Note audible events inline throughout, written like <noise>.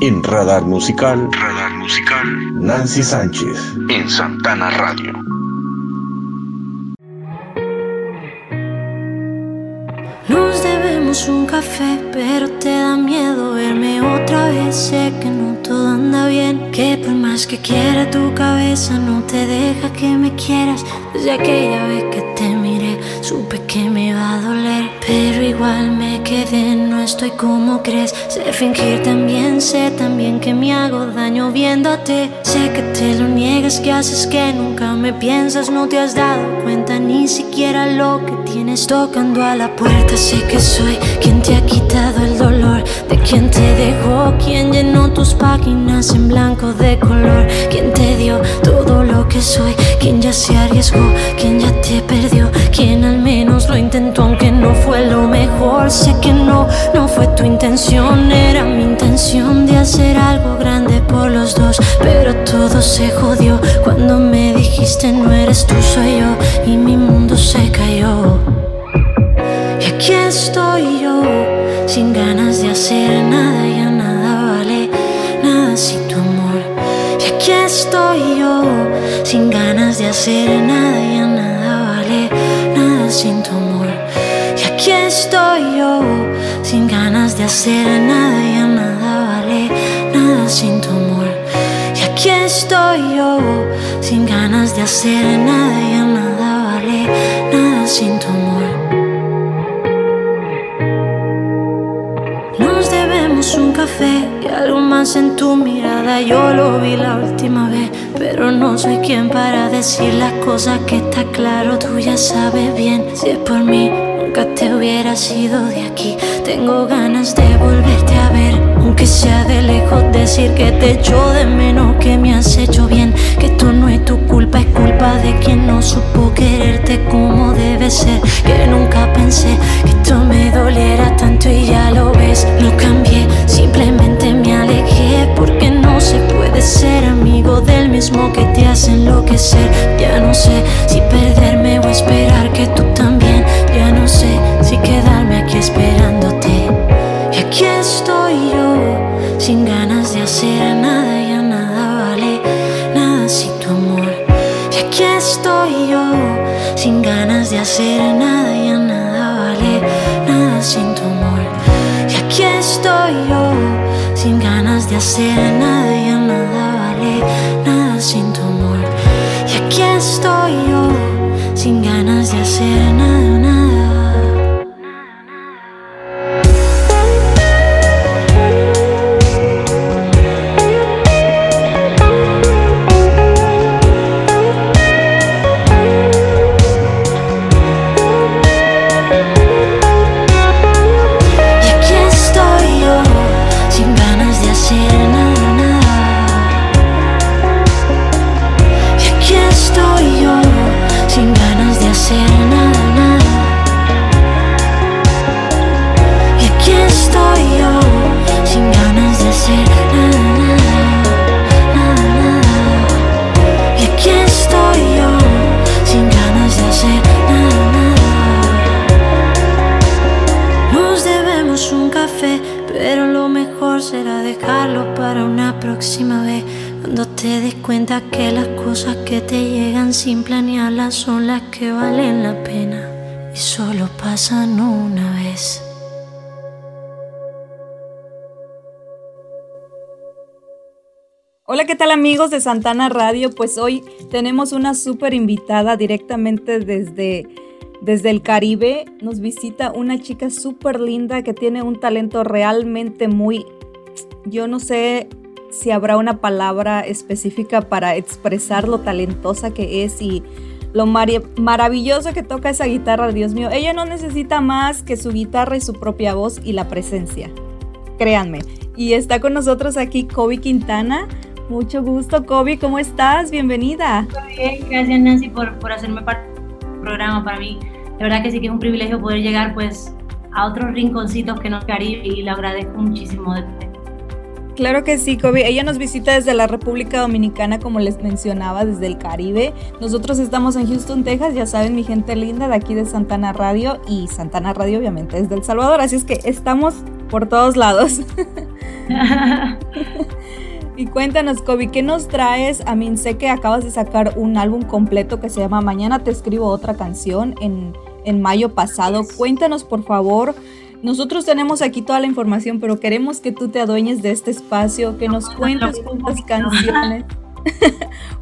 En Radar Musical, Radar Musical, Nancy Sánchez. En Santana Radio. Nos debemos un café, pero te da miedo verme otra vez. Sé que no todo anda bien, que por más que quiera tu cabeza no te deja que me quieras. Desde aquella vez que te supe que me va a doler, pero igual me quedé, no estoy como crees. Sé fingir también, sé también que me hago daño viéndote. Sé que te lo niegas, que haces que nunca me piensas, no te has dado cuenta ni siquiera lo que tienes tocando a la puerta. Sé que soy quien te ha quitado el dolor, de quien te dejó, quien llenó tus páginas en blanco de color, quien te dio todo lo que soy, quien ya se arriesgó, quien ya te perdió, quien al menos lo intentó aunque no fue lo mejor. Sé que no, no fue tu intención, era mi intención de hacer algo grande por los dos, pero todo se jodió cuando me dijiste no eres tú, soy yo y Y aquí estoy yo, sin ganas de hacer nada, ya nada vale, nada sin tu amor. Y aquí estoy yo, sin ganas de hacer nada, ya nada vale, nada sin tu amor. Y aquí estoy yo, sin ganas de hacer nada, ya nada vale, nada sin tu amor. Y aquí estoy yo, sin ganas de hacer nada, ya café y algo más en tu mirada. Yo lo vi la última vez, pero no soy quien para decir las cosas que está claro. Tú ya sabes bien, si es por mí, nunca te hubiera sido de aquí. Tengo ganas de volverte a ver, aunque sea de lejos. Decir que te echo de menos, que me has hecho bien. Que esto no es tu es culpa de quien no supo quererte como debe ser. Que nunca pensé que esto me doliera tanto y ya lo ves. No cambié, simplemente me alejé porque no se puede ser amigo del mismo que te hace enloquecer. Ya no sé hacer nada, nada. Y aquí estoy yo, sin ganas de hacer nada, nada. Y aquí estoy yo, sin ganas de hacer nada, nada. Nos debemos un café, pero lo mejor será dejarlo para una próxima vez. Cuando te des cuenta que las cosas que te llegan sin planearlas son las que valen la pena y solo pasan una vez. Hola, ¿qué tal amigos de Santana Radio? Pues hoy tenemos una súper invitada directamente desde, desde el Caribe. Nos visita una chica súper linda que tiene un talento realmente muy... Yo no sé si habrá una palabra específica para expresar lo talentosa que es y lo mari- maravilloso que toca esa guitarra, Dios mío. Ella no necesita más que su guitarra y su propia voz y la presencia. Créanme. Y está con nosotros aquí Kobe Quintana. Mucho gusto, Kobe. ¿Cómo estás? Bienvenida. Muy bien, gracias Nancy por, por hacerme parte del programa. Para mí, de verdad que sí que es un privilegio poder llegar pues a otros rinconcitos que nos Caribe y lo agradezco muchísimo. De, Claro que sí, Kobe. Ella nos visita desde la República Dominicana, como les mencionaba, desde el Caribe. Nosotros estamos en Houston, Texas, ya saben, mi gente linda de aquí de Santana Radio y Santana Radio obviamente es del Salvador, así es que estamos por todos lados. <laughs> <laughs> y cuéntanos, Kobe, ¿qué nos traes? A mí sé que acabas de sacar un álbum completo que se llama Mañana te escribo otra canción en, en mayo pasado. Cuéntanos, por favor. Nosotros tenemos aquí toda la información, pero queremos que tú te adueñes de este espacio, que nos cuentes <laughs> cuántas canciones,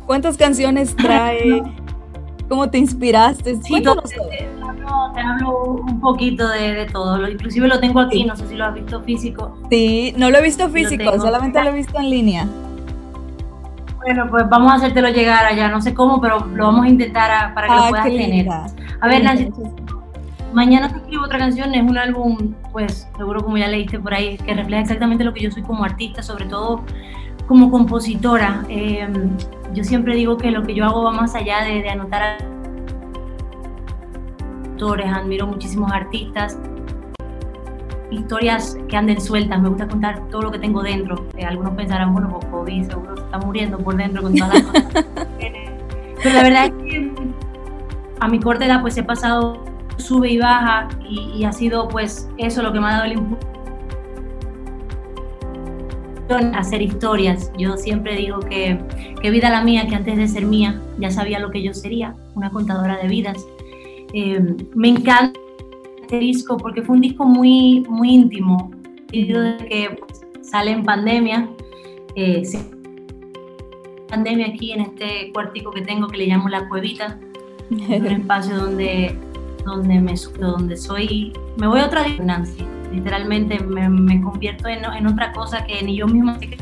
cuántas canciones trae, cómo te inspiraste. Sí, te hablo un poquito de, todo. Inclusive lo tengo aquí, no sé si lo has visto físico. Sí, no lo he visto físico, solamente lo he visto en línea. Bueno, pues vamos a hacértelo llegar allá, no sé cómo, pero lo vamos a intentar para que lo ah, puedas tener. A ver, Nancy, mañana te escribo otra canción, es un álbum, pues seguro como ya leíste por ahí, que refleja exactamente lo que yo soy como artista, sobre todo como compositora. Eh, yo siempre digo que lo que yo hago va más allá de, anotar admiro muchísimos artistas, historias que anden sueltas, me gusta contar todo lo que tengo dentro. Eh, algunos pensarán, bueno, pues COVID seguro se está muriendo por dentro con todas las cosas. Pero la verdad es que a mi corta edad pues he pasado sube y baja y, ha sido pues eso lo que me ha dado el impulso hacer historias. Yo siempre digo que, que vida la mía, que antes de ser mía ya sabía lo que yo sería, una contadora de vidas. Eh, me encanta este disco porque fue un disco muy, muy íntimo. de que pues, sale en pandemia, eh, pandemia aquí en este cuartico que tengo que le llamo La Cuevita, un <laughs> espacio donde, donde, me, donde soy, me voy a otra distancia, literalmente me, me convierto en, en, otra cosa que ni yo misma sé que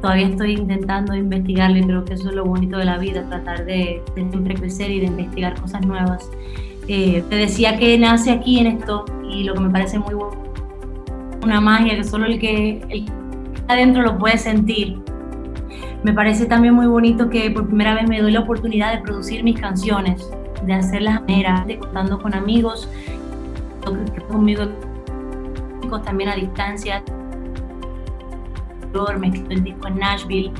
todavía estoy intentando investigarlo y creo que eso es lo bonito de la vida, tratar de, siempre crecer y de investigar cosas nuevas. Eh, te decía que nace aquí en esto y lo que me parece muy bueno, una magia que solo el que, el está adentro lo puede sentir. Me parece también muy bonito que por primera vez me doy la oportunidad de producir mis canciones, de hacerlas a manera, de contando con amigos, conmigo también a distancia, mezclo el disco en Nashville,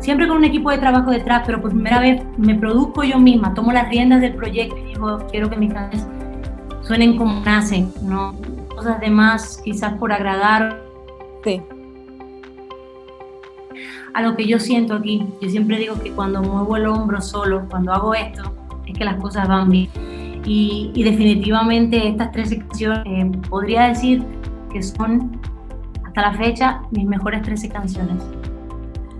siempre con un equipo de trabajo detrás, pero por primera vez me produzco yo misma, tomo las riendas del proyecto y digo, quiero que mis canciones suenen como nacen, no cosas de más quizás por agradar. Sí. A lo que yo siento aquí, yo siempre digo que cuando muevo el hombro solo, cuando hago esto, es que las cosas van bien. Y, definitivamente estas tres canciones eh, podría decir que son la fecha mis mejores 13 canciones.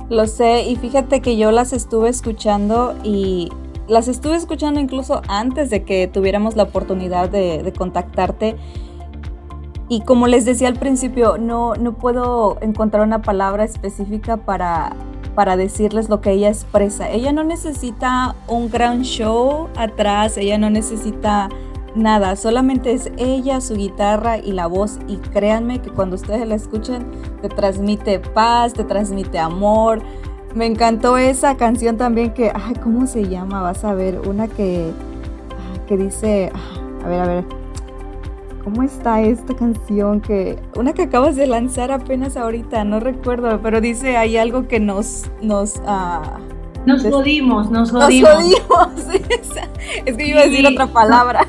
Lo sé, y fíjate que yo las estuve escuchando y las estuve escuchando incluso antes de que tuviéramos la oportunidad de, contactarte. Y como les decía al principio, no, no puedo encontrar una palabra específica para, para decirles lo que ella expresa. Ella no necesita un gran show atrás, ella no necesita nada, solamente es ella, su guitarra y la voz y créanme que cuando ustedes la escuchen te transmite paz, te transmite amor. Me encantó esa canción también que, ay, ¿cómo se llama? Vas a ver, una que, ah, que dice, ah, a ver, a ver, ¿cómo está esta canción? Que, una que acabas de lanzar apenas ahorita, no recuerdo, pero dice, hay algo que nos, nos, uh, nos jodimos, nos jodimos. <laughs> Nos jodimos. es que yo iba a decir otra palabra.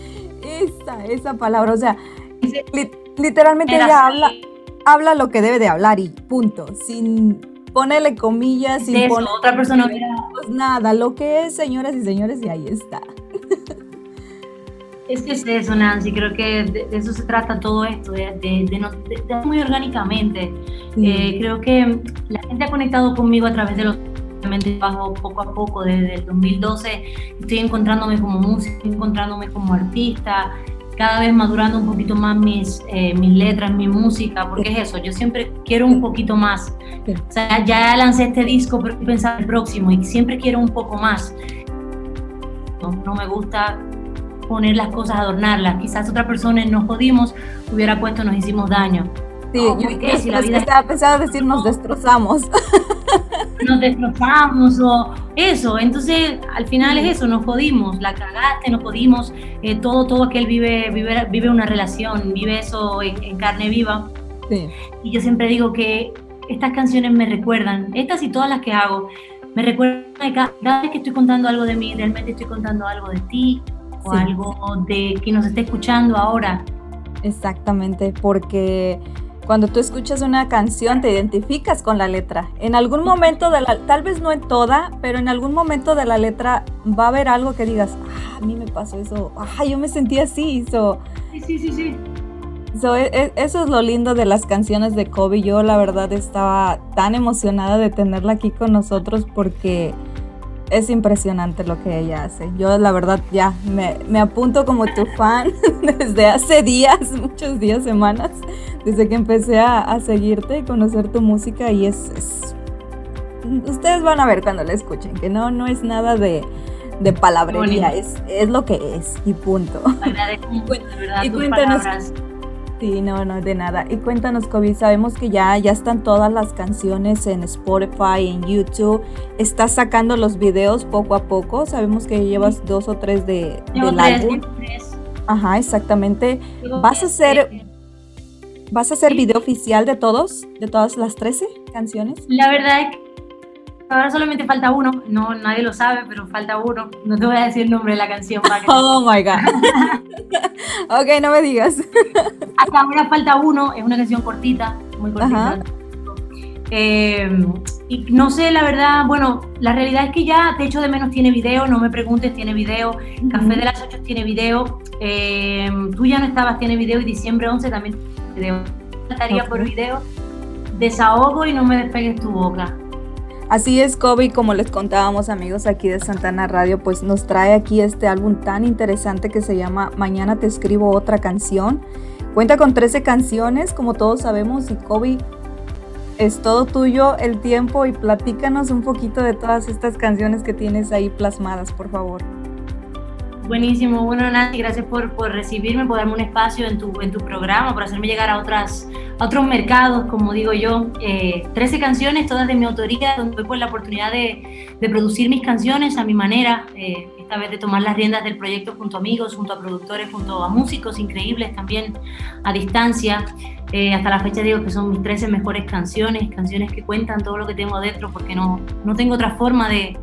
<laughs> esa, esa palabra. O sea, literalmente ella habla, habla lo que debe de hablar y punto. Sin ponerle comillas, sin poner otra persona. Pues nada, lo que es, señoras y señores, y ahí está. Es que es eso, Nancy, creo que de, eso se trata todo esto, de, de, muy orgánicamente. Eh, creo que la gente ha conectado conmigo a través de los bajo poco a poco desde el 2012 estoy encontrándome como músico, encontrándome como artista, cada vez madurando un poquito más mis, eh, mis letras, mi música, porque es eso, yo siempre quiero un poquito más. O sea, ya lancé este disco, pero pensar el próximo y siempre quiero un poco más. No, no me gusta poner las cosas, adornarlas. Quizás otra persona nos jodimos, hubiera puesto nos hicimos daño. Sí, yo si la vida estaba pensando decir nos destrozamos. <laughs> Nos destrozamos o eso. Entonces, al final es eso, nos jodimos, la cagaste, nos jodimos. Eh, todo, todo aquel vive, vive, vive una relación, vive eso en, carne viva. Sí. Y yo siempre digo que estas canciones me recuerdan, estas y todas las que hago, me recuerdan que cada, vez que estoy contando algo de mí, realmente estoy contando algo de ti o algo de que nos esté escuchando ahora. Exactamente, porque cuando tú escuchas una canción te identificas con la letra. En algún momento de la, tal vez no en toda, pero en algún momento de la letra va a haber algo que digas, ah, a mí me pasó eso, ah, yo me sentí así. sí, sí, sí, sí. E, e, eso es lo lindo de las canciones de Kobe. Yo la verdad estaba tan emocionada de tenerla aquí con nosotros porque es impresionante lo que ella hace. Yo la verdad ya me, me apunto como tu fan <laughs> desde hace días, <laughs> muchos días, semanas desde que empecé a, seguirte y conocer tu música y es, Ustedes van a ver cuando la escuchen, que no, no es nada de, de palabrería, es, es lo que es y punto. <laughs> y, cuéntanos. Sí, no, no, de nada. Y cuéntanos, Kobe, sabemos que ya, ya están todas las canciones en Spotify, en YouTube. Estás sacando los videos poco a poco. Sabemos que llevas dos o tres de, del álbum. Ajá, exactamente. ¿Vas a hacer ¿Vas a hacer video oficial de todos? ¿De todas las 13 canciones? La verdad es que ahora solamente falta uno. No, nadie lo sabe, pero falta uno. No te voy a decir el nombre de la canción. Para que <laughs> oh my God. <laughs> ok, no me digas. <laughs> Hasta ahora falta uno. Es una canción cortita, muy cortita. Eh, y no sé, la verdad, bueno, la realidad es que ya Te echo de menos tiene video, no me preguntes, tiene video. Café de las 8 tiene video. Eh, tú ya no estabas, tiene video. Y diciembre 11 también video. Estaría por video, desahogo y no me despegues tu boca. Así es, Kobe, como les contábamos amigos aquí de Santana Radio, pues nos trae aquí este álbum tan interesante que se llama Mañana te escribo otra canción. Cuenta con 13 canciones, como todos sabemos, y Kobe, es todo tuyo el tiempo y platícanos un poquito de todas estas canciones que tienes ahí plasmadas, por favor. Buenísimo, bueno Nancy, gracias por, por, recibirme, por darme un espacio en tu, en tu programa, por hacerme llegar a, otras, a otros mercados, como digo yo. Eh, 13 canciones, todas de mi autoría, donde doy pues la oportunidad de, de producir mis canciones a mi manera, eh, esta vez de tomar las riendas del proyecto junto a amigos, junto a productores, junto a músicos increíbles también a distancia. Eh, hasta la fecha digo que son mis 13 mejores canciones, canciones que cuentan todo lo que tengo dentro, porque no, no tengo otra forma de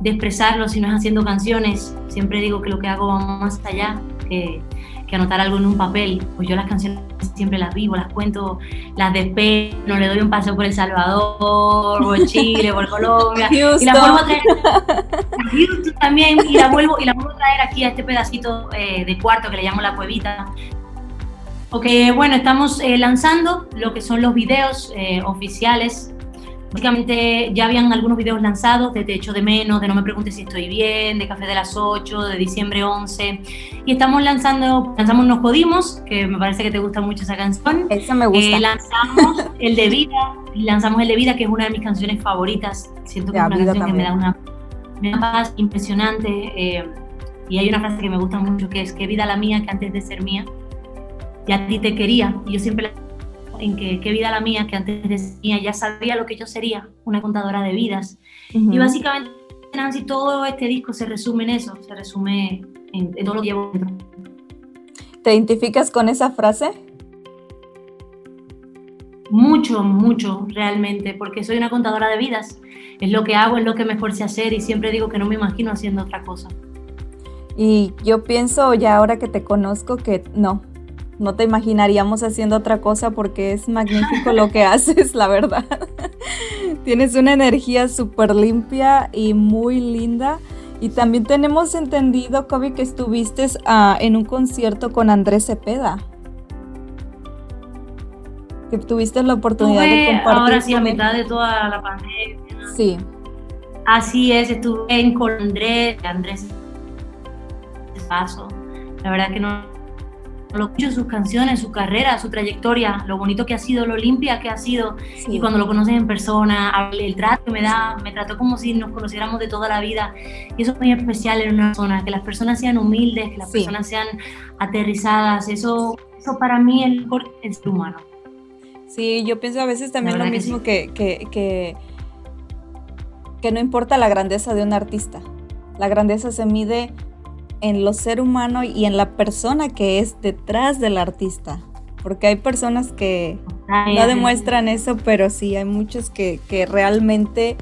de expresarlo si no es haciendo canciones. Siempre digo que lo que hago va más allá que, que, anotar algo en un papel. Pues yo las canciones siempre las vivo, las cuento, las no le doy un paseo por El Salvador, por Chile, por <laughs> Colombia. Y las vuelvo a traer también y la vuelvo, y la vuelvo a traer aquí a este pedacito eh, de cuarto que le llamo la cuevita. Ok, bueno, estamos eh, lanzando lo que son los videos eh, oficiales Básicamente ya habían algunos videos lanzados de Te echo de menos, de No me preguntes si estoy bien, de Café de las 8, de diciembre 11. Y estamos lanzando, lanzamos Nos Jodimos, que me parece que te gusta mucho esa canción. Esa me gusta. Eh, lanzamos El de Vida, lanzamos El de Vida, que es una de mis canciones favoritas. Siento que es una canción que me da una, paz impresionante. Eh, y hay una frase que me gusta mucho que es, qué vida la mía que antes de ser mía, ya a ti te quería. Y yo siempre en que qué vida la mía, que antes de mía ya sabía lo que yo sería, una contadora de vidas. Y básicamente, Nancy, todo este disco se resume en eso, se resume en, todo lo que llevo dentro. ¿Te identificas con esa frase? Mucho, mucho, realmente, porque soy una contadora de vidas. Es lo que hago, es lo que mejor sé hacer y siempre digo que no me imagino haciendo otra cosa. Y yo pienso ya ahora que te conozco que no, no te imaginaríamos haciendo otra cosa porque es magnífico lo que <laughs> haces, la verdad. <laughs> Tienes una energía súper limpia y muy linda. Y también tenemos entendido, Kobe, que estuviste ah, en un concierto con Andrés Cepeda. Que tuviste la oportunidad de compartir. Ahora sí, a mitad de toda la pandemia. Sí. Así es, estuve en con Andrés, Andrés paso. La verdad que no lo escucho sus canciones, su carrera, su trayectoria, lo bonito que ha sido, lo limpia que ha sido. Y cuando lo conoces en persona, el trato que me da, me trató como si nos conociéramos de toda la vida. Y eso es muy especial en una zona, que las personas sean humildes, que las personas sean aterrizadas. Eso, eso para mí es el ser humano. Sí, yo pienso a veces también lo mismo que, que, que, que no importa la grandeza de un artista. La grandeza se mide en lo ser humano y en la persona que es detrás del artista. Porque hay personas que no demuestran eso, pero sí, hay muchos que, realmente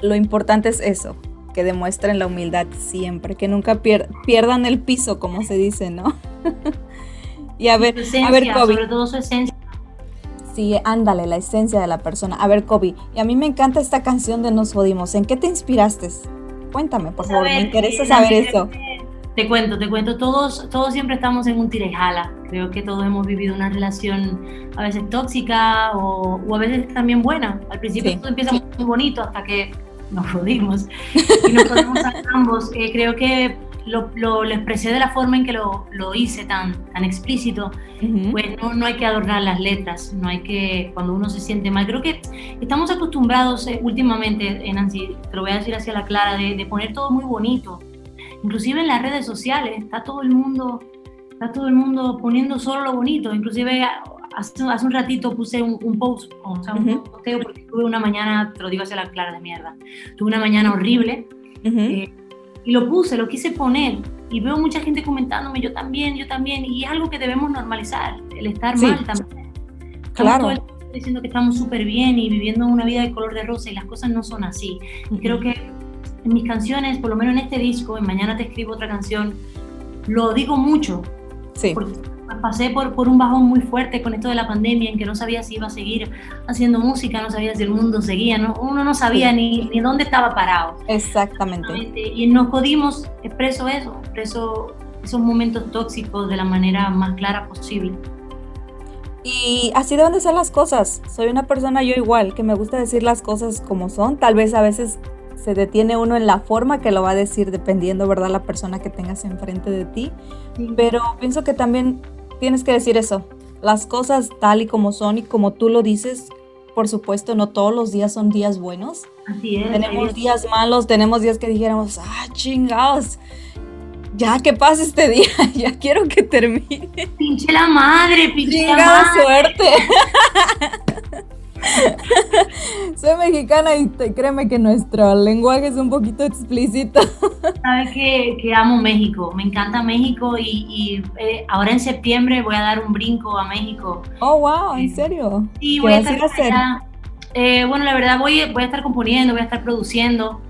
lo importante es eso, que demuestren la humildad siempre, que nunca pierdan el piso, como se dice, ¿no? <laughs> y a ver, a ver, Sobre todo su esencia. Sí, ándale, la esencia de la persona. A ver, Kobe, y a mí me encanta esta canción de Nos Jodimos. ¿En qué te inspiraste? Cuéntame, por favor, me interesa saber eso. Te cuento, te cuento, todos, todos siempre estamos en un tira y jala. Creo que todos hemos vivido una relación a veces tóxica o, a veces también buena. Al principio todo empieza muy bonito hasta que nos jodimos. Y nos jodimos a ambos. Eh, creo que lo, lo, expresé de la forma en que lo, lo hice tan, tan explícito, pues no, no, hay que adornar las letras, no hay que, cuando uno se siente mal, creo que estamos acostumbrados eh, últimamente, Nancy, te lo voy a decir hacia la clara, de, de poner todo muy bonito, inclusive en las redes sociales, está todo el mundo, está todo el mundo poniendo solo lo bonito, inclusive hace, hace un ratito puse un, post, o sea, un posteo porque tuve una mañana, te lo digo hacia la clara de mierda, tuve una mañana horrible eh, y lo puse, lo quise poner y veo mucha gente comentándome, yo también, yo también, y es algo que debemos normalizar, el estar mal también. Claro. diciendo que estamos súper bien y viviendo una vida de color de rosa y las cosas no son así. Y creo que en mis canciones, por lo menos en este disco, en Mañana te escribo otra canción, lo digo mucho. Sí. Porque pasé por, por un bajón muy fuerte con esto de la pandemia, en que no sabía si iba a seguir haciendo música, no sabía si el mundo seguía, ¿no? uno no sabía ni, ni dónde estaba parado. Exactamente. Y nos jodimos, expreso eso, expreso esos momentos tóxicos de la manera más clara posible. Y así deben de ser las cosas. Soy una persona yo igual, que me gusta decir las cosas como son. Tal vez a veces se detiene uno en la forma que lo va a decir dependiendo, ¿verdad? La persona que tengas enfrente de ti. Pero pienso que también tienes que decir eso. Las cosas tal y como son y como tú lo dices, por supuesto, no todos los días son días buenos. Así es. Tenemos días malos, tenemos días que dijéramos, ah, chingados, ya que pase este día, <laughs> ya quiero que termine. Pinche la madre, pinche la madre. suerte. <laughs> <laughs> Soy mexicana y créeme que nuestro lenguaje es un poquito explícito. <laughs> Sabes que, que, amo México, me encanta México y, eh, ahora en septiembre voy a dar un brinco a México. Oh, wow, ¿en serio? Sí, voy a estar hacer? Eh, bueno, la verdad voy, voy a estar componiendo, voy a estar produciendo.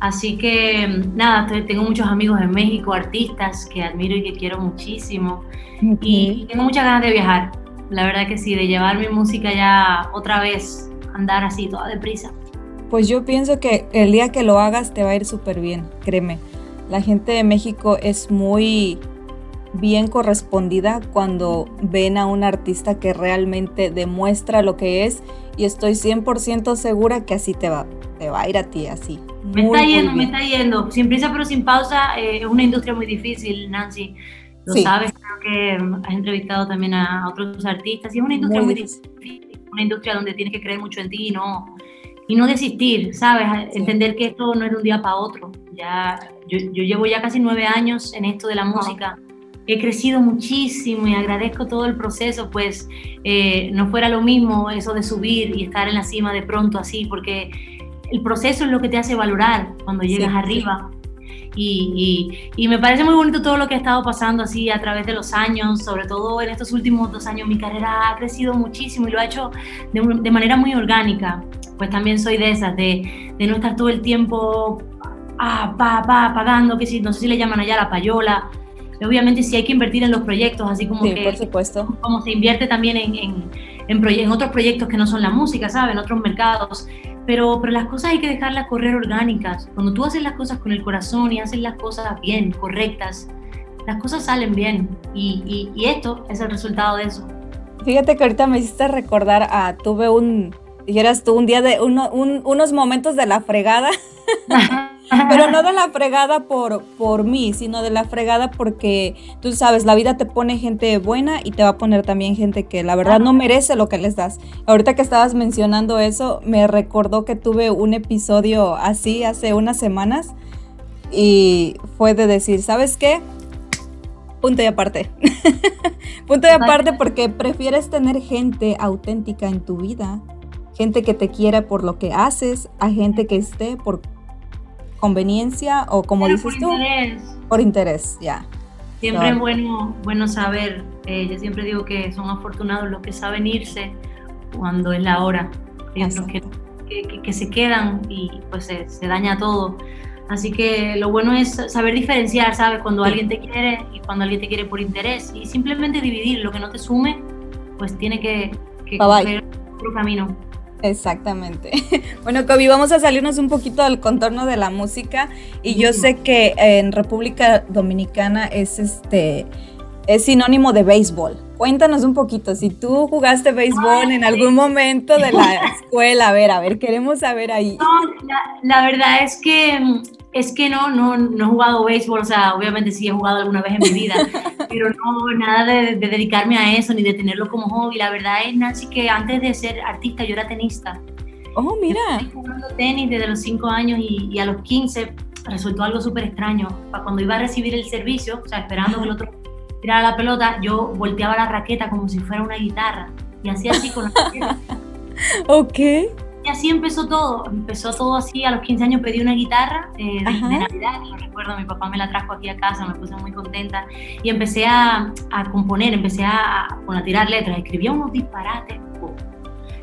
Así que nada, tengo muchos amigos en México, artistas que admiro y que quiero muchísimo. Y tengo muchas ganas de viajar la verdad que sí, de llevar mi música ya otra vez, andar así toda deprisa. Pues yo pienso que el día que lo hagas te va a ir súper bien, créeme. La gente de México es muy bien correspondida cuando ven a un artista que realmente demuestra lo que es y estoy 100% segura que así te va, te va a ir a ti, así. Me está yendo, me está yendo. Sin prisa pero sin pausa, eh, es una industria muy difícil, Nancy lo sabes, creo que has entrevistado también a otros artistas y es una industria muy, difícil, una industria donde tienes que creer mucho en ti y no, y no desistir, ¿sabes? Entender que esto no es de un día para otro. Ya, yo, yo, llevo ya casi nueve años en esto de la música. He crecido muchísimo y agradezco todo el proceso, pues eh, no fuera lo mismo eso de subir y estar en la cima de pronto así, porque el proceso es lo que te hace valorar cuando llegas arriba. Y, y, me parece muy bonito todo lo que ha estado pasando así a través de los años, sobre todo en estos últimos dos años mi carrera ha crecido muchísimo y lo ha hecho de, de manera muy orgánica. Pues también soy de esas, de, de no estar todo el tiempo ah, pa, pa, pagando, que si, no sé si le llaman allá la payola. Obviamente sí hay que invertir en los proyectos, así como sí, que por supuesto. como se invierte también en, en, en, en otros proyectos que no son la música, ¿sabes? En otros mercados pero, pero las cosas hay que dejarlas correr orgánicas. Cuando tú haces las cosas con el corazón y haces las cosas bien, correctas, las cosas salen bien. Y, y, esto es el resultado de eso. Fíjate que ahorita me hiciste recordar a, tuve un, dijeras tú, un día de uno, unos momentos de la fregada. <laughs> Pero no de la fregada por, por mí, sino de la fregada porque tú sabes, la vida te pone gente buena y te va a poner también gente que la verdad no merece lo que les das. Ahorita que estabas mencionando eso, me recordó que tuve un episodio así hace unas semanas y fue de decir, ¿sabes qué? Punto y aparte. <laughs> Punto y aparte porque prefieres tener gente auténtica en tu vida, gente que te quiera por lo que haces, a gente que esté por conveniencia o como dices por tú, interés. por interés, ya. Siempre es bueno, bueno saber, eh, yo siempre digo que son afortunados los que saben irse cuando es la hora, los que, que, que, se quedan y pues se, se, daña todo. Así que lo bueno es saber diferenciar, ¿sabes? Cuando alguien te quiere y cuando alguien te quiere por interés y simplemente dividir lo que no te sume, pues tiene que, que otro camino. Exactamente. <laughs> Bueno, Kobe, vamos a salirnos un poquito del contorno de la música y yo sé que en República Dominicana es este es sinónimo de béisbol. Cuéntanos un poquito, si tú jugaste béisbol en algún momento de la <laughs> escuela, a ver, a ver, queremos saber ahí. No, la, verdad es que es que no, no, no he jugado béisbol, o sea, obviamente sí he jugado alguna vez en mi vida, <laughs> pero no, nada de, dedicarme a eso ni de tenerlo como hobby. La verdad es, Nancy, que antes de ser artista yo era tenista. Oh, mira. Estoy jugando tenis desde los 5 años y, y, a los 15 resultó algo súper extraño. Cuando iba a recibir el servicio, o sea, esperando que el otro tirara la pelota, yo volteaba la raqueta como si fuera una guitarra y hacía así con la raqueta. <laughs> ok. Y así empezó todo. Empezó todo así. A los 15 años pedí una guitarra eh, de, Navidad. Lo recuerdo, mi papá me la trajo aquí a casa, me puse muy contenta. Y empecé a, a componer, empecé a, a, tirar letras. Escribía unos disparates.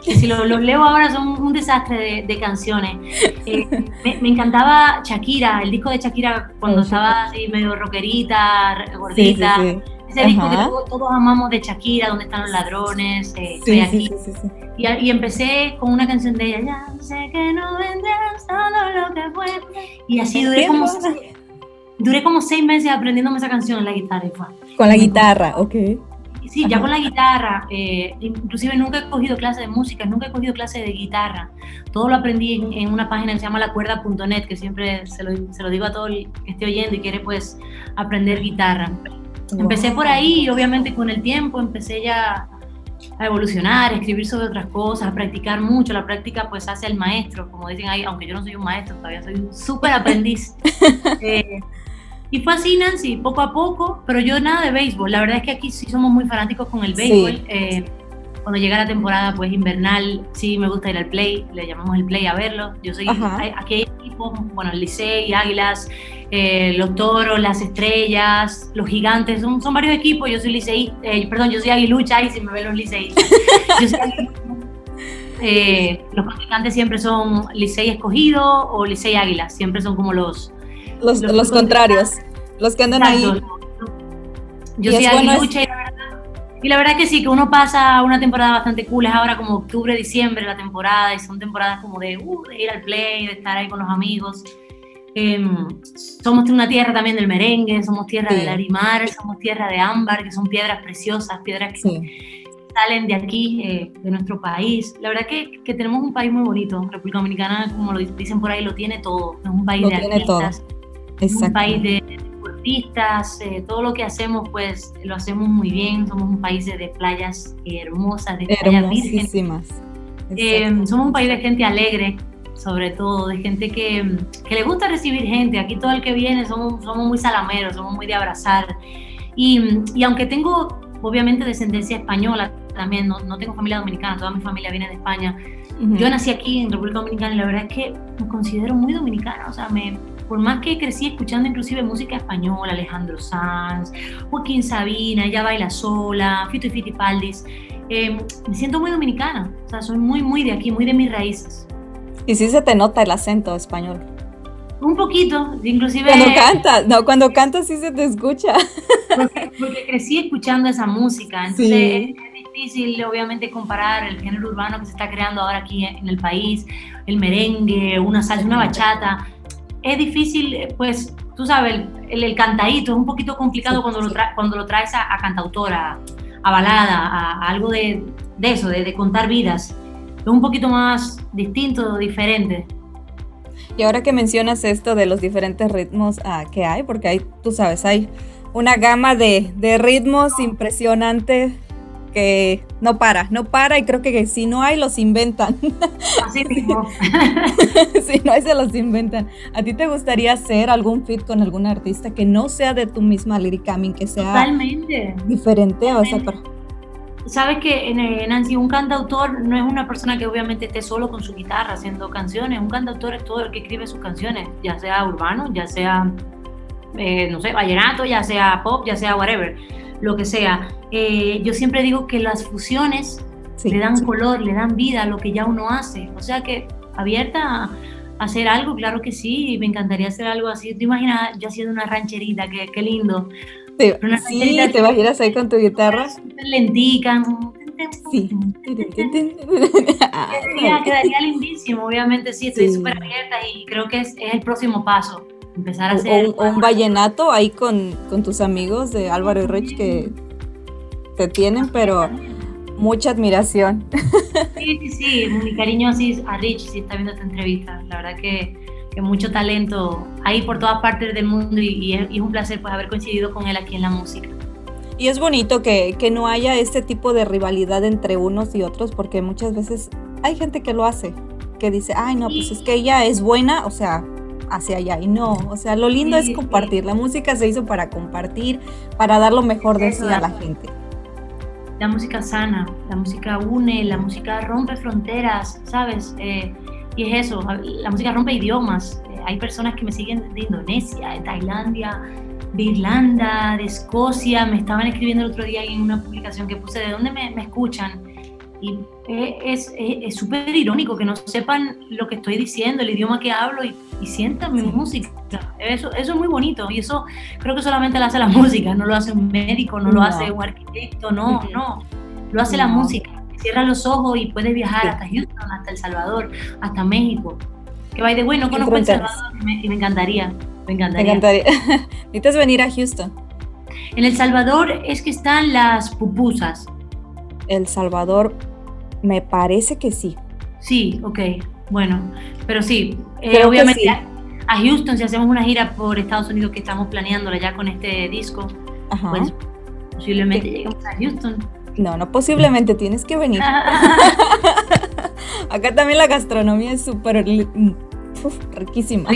que si los, los, leo ahora son un desastre de, de canciones. Eh, <laughs> me, me, encantaba Shakira, el disco de Shakira cuando estaba así medio rockerita, gordita. Sí, sí, ese disco que todos, amamos de Shakira, donde están los ladrones, eh, estoy aquí. Y, y, empecé con una canción de ella, ya sé que no vendrás todo lo que fue. Y así duré como, duré como seis meses aprendiéndome esa canción en la guitarra. Y fue, con la guitarra, ok. Sí, ya con la guitarra, eh, inclusive nunca he cogido clase de música, nunca he cogido clase de guitarra. Todo lo aprendí en, en una página que se llama lacuerda.net, que siempre se lo, se lo digo a todo el que esté oyendo y quiere pues aprender guitarra. Empecé por ahí y obviamente con el tiempo empecé ya a evolucionar, a escribir sobre otras cosas, a practicar mucho. La práctica pues hace el maestro, como dicen ahí, aunque yo no soy un maestro, todavía soy un súper aprendiz. <laughs> eh, y fue así, Nancy, poco a poco, pero yo nada de béisbol. La verdad es que aquí sí somos muy fanáticos con el béisbol. Sí. Eh, cuando llega la temporada pues invernal, sí me gusta ir al play, le llamamos el play a verlo. Yo soy, hay, aquí hay equipos, bueno, el Licey, Águilas, eh, los Toros, las Estrellas, los Gigantes, son, son varios equipos. Yo soy Licey, eh, perdón, yo soy Aguilucha y si me ven los Licey. <laughs> yo soy eh, los practicantes siempre son Licey escogido o Licey Águilas, siempre son como los... Los, los, los contrarios, los que andan Exacto. ahí. Yo soy Aguilucha y la verdad y la verdad que sí, que uno pasa una temporada bastante cool, es ahora como octubre, diciembre la temporada, y son temporadas como de, uh, de ir al play, de estar ahí con los amigos. Eh, somos una tierra también del merengue, somos tierra sí. del arimar, somos tierra de ámbar, que son piedras preciosas, piedras que sí. salen de aquí, eh, de nuestro país. La verdad que, que, tenemos un país muy bonito. República Dominicana, como lo dicen por ahí, lo tiene todo. Es un país lo de artistas, es un país de deportistas, eh, todo lo que hacemos, pues lo hacemos muy bien. Somos un país de, playas hermosas, de playas vírgenes. Eh, somos un país de gente alegre, sobre todo, de gente que, que, le gusta recibir gente. Aquí todo el que viene somos, somos muy salameros, somos muy de abrazar. Y, y aunque tengo, obviamente, descendencia española, también no, no, tengo familia dominicana, toda mi familia viene de España. Uh -huh. Yo nací aquí en República Dominicana y la verdad es que me considero muy dominicana, o sea, me, por más que crecí escuchando inclusive música española, Alejandro Sanz, Joaquín Sabina, Ella Baila Sola, Fito y Fitipaldis, eh, me siento muy dominicana, o sea, soy muy, muy de aquí, muy de mis raíces. Y sí se te nota el acento español. Un poquito, inclusive... Cuando cantas, no, cuando cantas sí se te escucha. Porque, porque crecí escuchando esa música, entonces sí. es, es, difícil obviamente comparar el género urbano que se está creando ahora aquí en el país, el merengue, una salsa, una bachata, es difícil, pues, tú sabes, el, el, cantadito es un poquito complicado sí, cuando, sí. Lo tra cuando lo traes a, a cantautora, a balada, a, a algo de, de eso, de, de, contar vidas. Es un poquito más distinto, diferente. Y ahora que mencionas esto de los diferentes ritmos uh, que hay, porque hay, tú sabes, hay una gama de, de ritmos impresionante que no para, no para y creo que si no hay los inventan. Así <laughs> mismo. <laughs> si no hay se los inventan. ¿A ti te gustaría hacer algún fit con algún artista que no sea de tu misma Lyric que sea Totalmente. diferente? Totalmente. O sea, para... Sabes que eh, Nancy, un cantautor no es una persona que obviamente esté solo con su guitarra haciendo canciones. Un cantautor es todo el que escribe sus canciones, ya sea urbano, ya sea, eh, no sé, vallenato, ya sea pop, ya sea whatever lo que sea. Eh, yo siempre digo que las fusiones sí, le dan sí. color, le dan vida a lo que ya uno hace. O sea que abierta a hacer algo, claro que sí, me encantaría hacer algo así. ¿Te imaginas yo haciendo una rancherita? Qué, qué lindo. Sí, sí te imaginas ahí con tu guitarra. Lentica, Sí. <laughs> <laughs> quedaría, lindísimo, obviamente sí, estoy súper abierta y creo que es, el próximo paso, empezar a hacer... O, un vallenato ahí con, con, tus amigos de Álvaro y Rich que te tienen, pero mucha admiración. Sí, sí, sí, mi cariño a Rich si está viendo esta entrevista, la verdad que, que mucho talento ahí por todas partes del mundo y, es, y es un placer pues haber coincidido con él aquí en la música. Y es bonito que, no haya este tipo de rivalidad entre unos y otros, porque muchas veces hay gente que lo hace, que dice, ay, no, pues es que ella es buena, o sea, hacia allá. Y no, o sea, lo lindo es compartir. La música se hizo para compartir, para dar lo mejor de sí a la gente. La música sana, la música une, la música rompe fronteras, ¿sabes? Eh, y es eso, la música rompe idiomas. Eh, hay personas que me siguen de Indonesia, de Tailandia, de Irlanda, de Escocia, me estaban escribiendo el otro día en una publicación que puse de dónde me, escuchan. Y es súper irónico que no sepan lo que estoy diciendo, el idioma que hablo y, y sientan mi música. Eso, eso es muy bonito y eso creo que solamente lo hace la <laughs> música, no lo hace un médico, no, lo hace un arquitecto, no, no, lo hace la música. Cierra los ojos y puedes viajar hasta Houston, hasta El Salvador, hasta México. Que vaya de bueno, conozco El Salvador y me encantaría. Me encantaría. <laughs> Necesitas venir a Houston. En El Salvador es que están las pupusas. El Salvador, me parece que sí. Sí, ok. Bueno, pero sí, eh, obviamente a Houston, si hacemos una gira por Estados Unidos que estamos planeándola ya con este disco, pues posiblemente lleguemos a Houston. No, no posiblemente, tienes que venir. <laughs> Acá también la gastronomía es súper riquísima.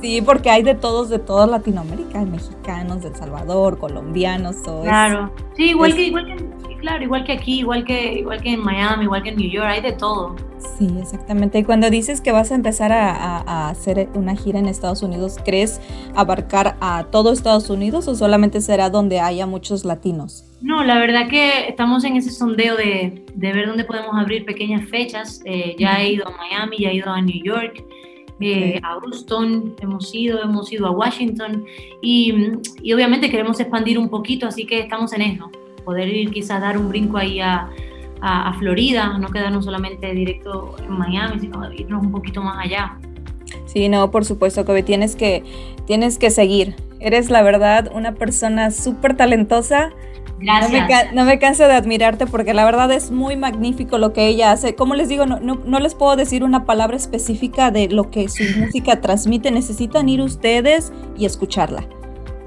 Sí, porque hay de todos, de toda Latinoamérica, mexicanos, de El Salvador, colombianos, todo Claro, sí, igual que, igual que, claro, igual que aquí, igual que, igual que en Miami, igual que en New York, hay de todo. Sí, exactamente. Y cuando dices que vas a empezar a, a, hacer una gira en Estados Unidos, ¿crees abarcar a todo Estados Unidos o solamente será donde haya muchos latinos? No, la verdad que estamos en ese sondeo de, de ver dónde podemos abrir pequeñas fechas. Eh, ya he ido a Miami, ya he ido a New York, eh, a Houston, hemos ido, hemos ido a Washington y, y, obviamente queremos expandir un poquito, así que estamos en eso, poder ir quizás dar un brinco ahí a, a, Florida, no quedarnos solamente directo en Miami, sino irnos un poquito más allá. Sí, no, por supuesto, Kobe, tienes que, tienes que seguir. Eres la verdad una persona súper talentosa Gracias. No me, canso de admirarte porque la verdad es muy magnífico lo que ella hace. Como les digo, no, no, les puedo decir una palabra específica de lo que su música transmite. Necesitan ir ustedes y escucharla.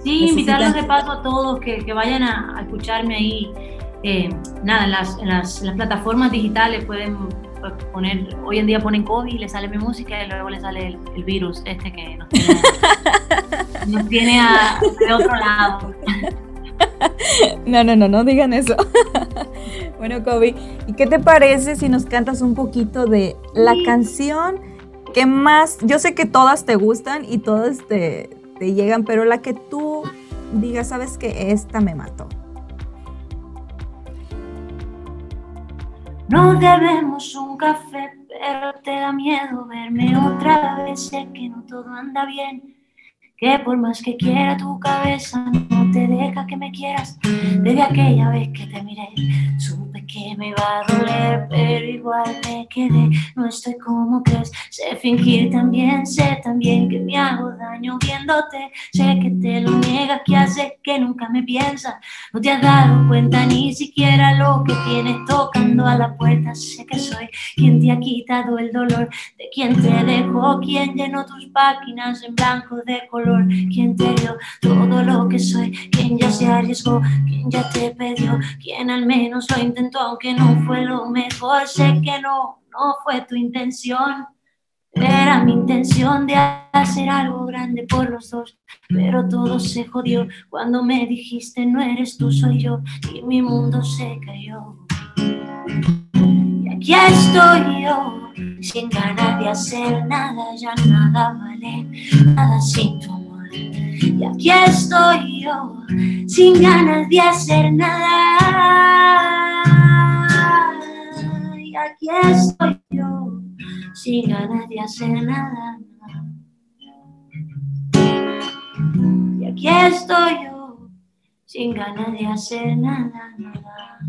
Sí, invitarlos de paso a todos que, que vayan a, escucharme ahí. Eh, nada, en las, en, las, plataformas digitales pueden poner, hoy en día ponen COVID y le sale mi música y luego le sale el, virus este que nos tiene, <laughs> nos tiene a, de otro lado. <laughs> No, no, no, no digan eso. <laughs> Bueno, Kobe, ¿y qué te parece si nos cantas un poquito de la canción que más, yo sé que todas te gustan y todas te, te llegan, pero la que tú digas, sabes que esta me mató? No debemos un café, pero te da miedo verme otra vez. Sé que no todo anda bien que por más que quiera tu cabeza no te deja que me quieras. Desde aquella vez que te miré, que me iba a doler, pero igual me quedé. No estoy como crees, sé fingir también, sé también que me hago daño viéndote. Sé que te lo niegas, que hace que nunca me piensas. No te has dado cuenta ni siquiera lo que tienes tocando a la puerta. Sé que soy quien te ha quitado el dolor, de quien te dejó, quien llenó tus páginas en blanco de color quien te dio todo lo que soy, quien ya se arriesgó, quien ya te pidió, quien al menos lo intentó, aunque no fue lo mejor, sé que no, no fue tu intención. Era mi intención de hacer algo grande por los dos, pero todo se jodió cuando me dijiste no eres tú, soy yo, y mi mundo se cayó. Y aquí estoy yo, sin ganas de hacer nada, ya nada vale, nada sin tu y aquí estoy yo, sin ganas de hacer nada. Aquí estoy yo, sin ganas de hacer nada. Y aquí estoy yo, sin ganas de hacer nada, nada.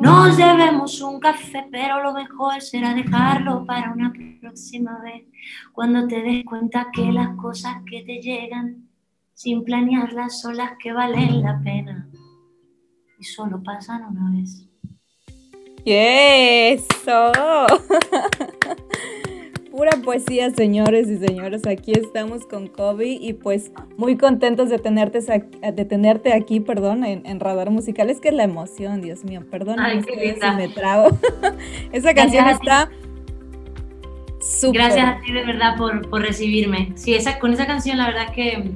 Nos debemos un café, pero lo mejor será dejarlo para una próxima vez. Cuando te des cuenta que las cosas que te llegan sin planearlas son las que valen la pena y solo pasan una vez. Eso. <laughs> Pura poesía, señores y señores. Aquí estamos con Kobe y pues muy contentos de tenerte, de tenerte aquí, perdón, en, Radar Musical. Es que es la emoción, Dios mío, perdón. si me trago. <laughs> Esa canción está súper. Gracias a ti de verdad por, por recibirme. Sí, esa, con esa canción la verdad que,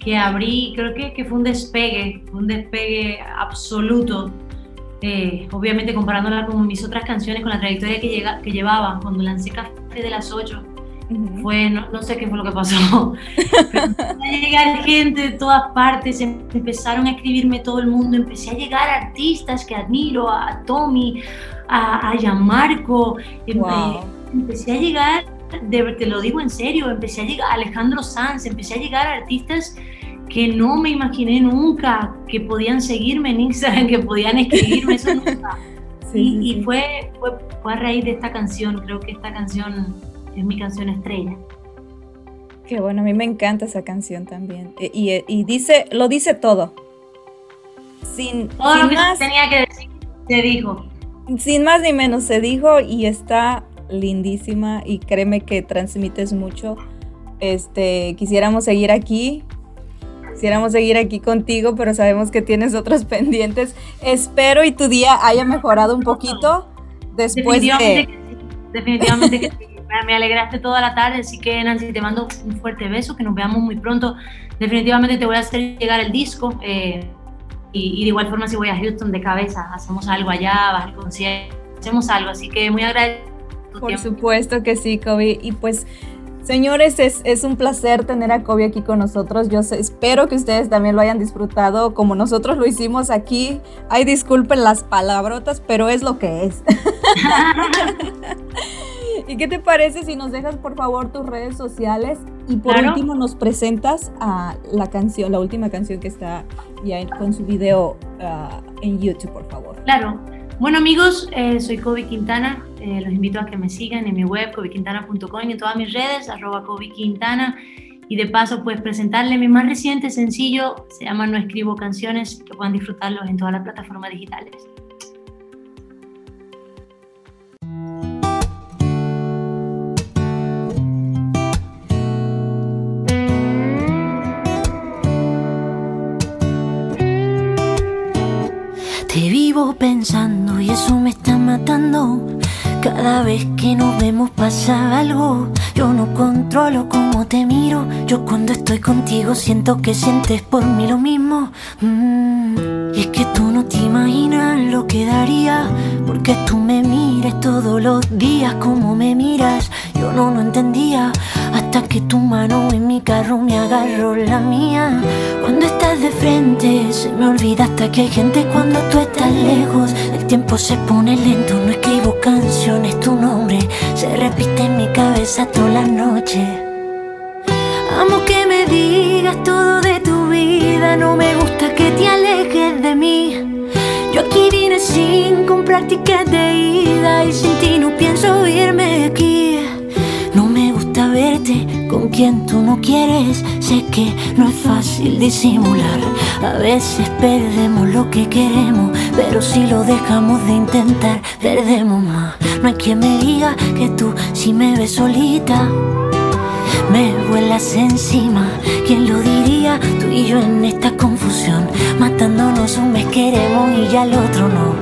que abrí, creo que, que fue un despegue, un despegue absoluto eh, obviamente comparándola con mis otras canciones, con la trayectoria que, llega, que llevaba cuando lancé Café de las 8, fue, no, sé qué fue lo que pasó, <laughs> pero empezó a llegar gente de todas partes, em, empezaron a escribirme todo el mundo, empecé a llegar artistas que admiro, a Tommy, a, a Gianmarco, em, eh, empecé a llegar, te lo digo en serio, empecé a llegar a Alejandro Sanz, empecé a llegar a artistas que no me imaginé nunca que podían seguirme en Instagram, <laughs> que podían escribirme, eso nunca. <laughs> y, Fue, fue, a raíz de esta canción, creo que esta canción es mi canción estrella. Qué bueno, a mí me encanta esa canción también. E, y, y, dice, lo dice todo. Sin, todo lo que tenía que decir, se dijo. Sin más ni menos, se dijo y está lindísima y créeme que transmites mucho. Este, quisiéramos seguir aquí, Quisiéramos seguir aquí contigo, pero sabemos que tienes otros <laughs> pendientes. Espero y tu día haya mejorado un poquito después definitivamente de... Que sí, definitivamente que sí. Me alegraste toda la tarde, así que Nancy, te mando un fuerte beso, que nos veamos muy pronto. Definitivamente te voy a hacer llegar el disco. Eh, y, de igual forma, si voy a Houston de cabeza, hacemos algo allá, vas al concierto, hacemos algo. Así que muy agradecido. Por supuesto que sí, Kobe. Y pues Señores, es, un placer tener a Kobe aquí con nosotros. Yo espero que ustedes también lo hayan disfrutado como nosotros lo hicimos aquí. Ay, disculpen las palabrotas, pero es lo que es. <laughs> ¿Y qué te parece si nos dejas por favor tus redes sociales y por último nos presentas a la canción, la última canción que está ya con su video ah, en YouTube, por favor? Claro. Bueno amigos, eh, soy Kobe Quintana, eh, los invito a que me sigan en mi web kobequintana.com y en todas mis redes, arroba Kobe Quintana. Y de paso, pues presentarle mi más reciente sencillo, se llama No Escribo Canciones, que puedan disfrutarlos en todas las plataformas digitales. Te vivo pensando y eso me está matando. Cada vez que nos vemos pasa algo. Yo no controlo cómo te miro. Yo cuando estoy contigo siento que sientes por mí lo mismo. Mm, y es que tú no te imaginas lo que daría. Porque tú me mires todos los días como me miras. Yo no lo entendía hasta que tu mano en mi carro me agarró la mía. Cuando estás de frente se me olvida hasta que hay gente cuando tú estás lejos. El tiempo se pone lento, no escribo canciones, tu nombre se repite en mi cabeza toda la noche. Amo que me digas todo de tu vida, no me gusta que te alejes Yo aquí vine sin comprar ticket de ida y sin ti no pienso irme aquí verte con quien tú no quieres. Sé que no es fácil disimular. A veces perdemos lo que queremos, pero si lo dejamos de intentar, perdemos más. No hay quien me diga que tú si me ves solita. Me vuelas encima, ¿quién lo diría? Tú y yo en esta confusión, matándonos un mes queremos y ya el otro no.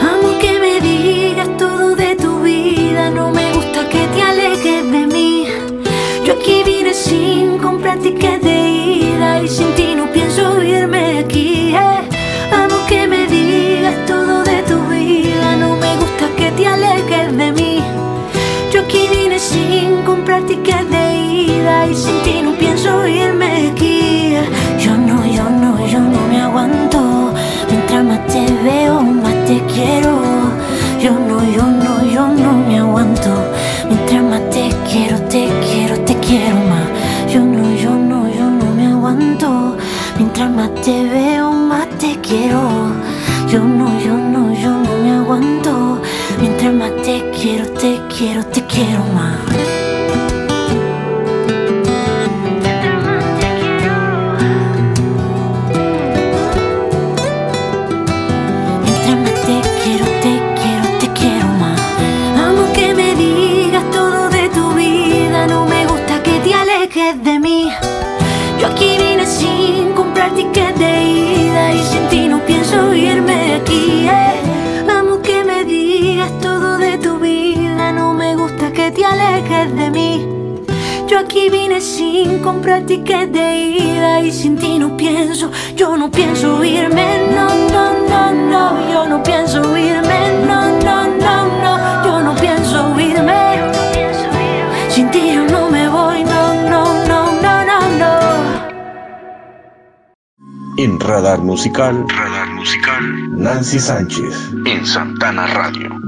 Amo que me digas todo de tu vida, no me gusta que te alejes de mí. Yo aquí vine sin comprar ticket de ida y sin ti no veo, más te quiero. Yo no, yo no, yo no me aguanto. Mientras más te quiero, te quiero, te quiero más. Yo no, yo no, yo no me aguanto. Mientras más te veo, más te quiero. Yo no, yo no, yo no me aguanto. Mientras más te quiero, te quiero, te quiero más. Aquí vine sin comprar ticket de ida y sin ti no pienso, yo no pienso irme, no, no, no, no, yo no pienso irme, no, no, no, no, yo no pienso irme. Sin ti yo no me voy, no, no, no, no, no, no. En Radar Musical, Radar Musical, Nancy Sánchez, en Santana Radio.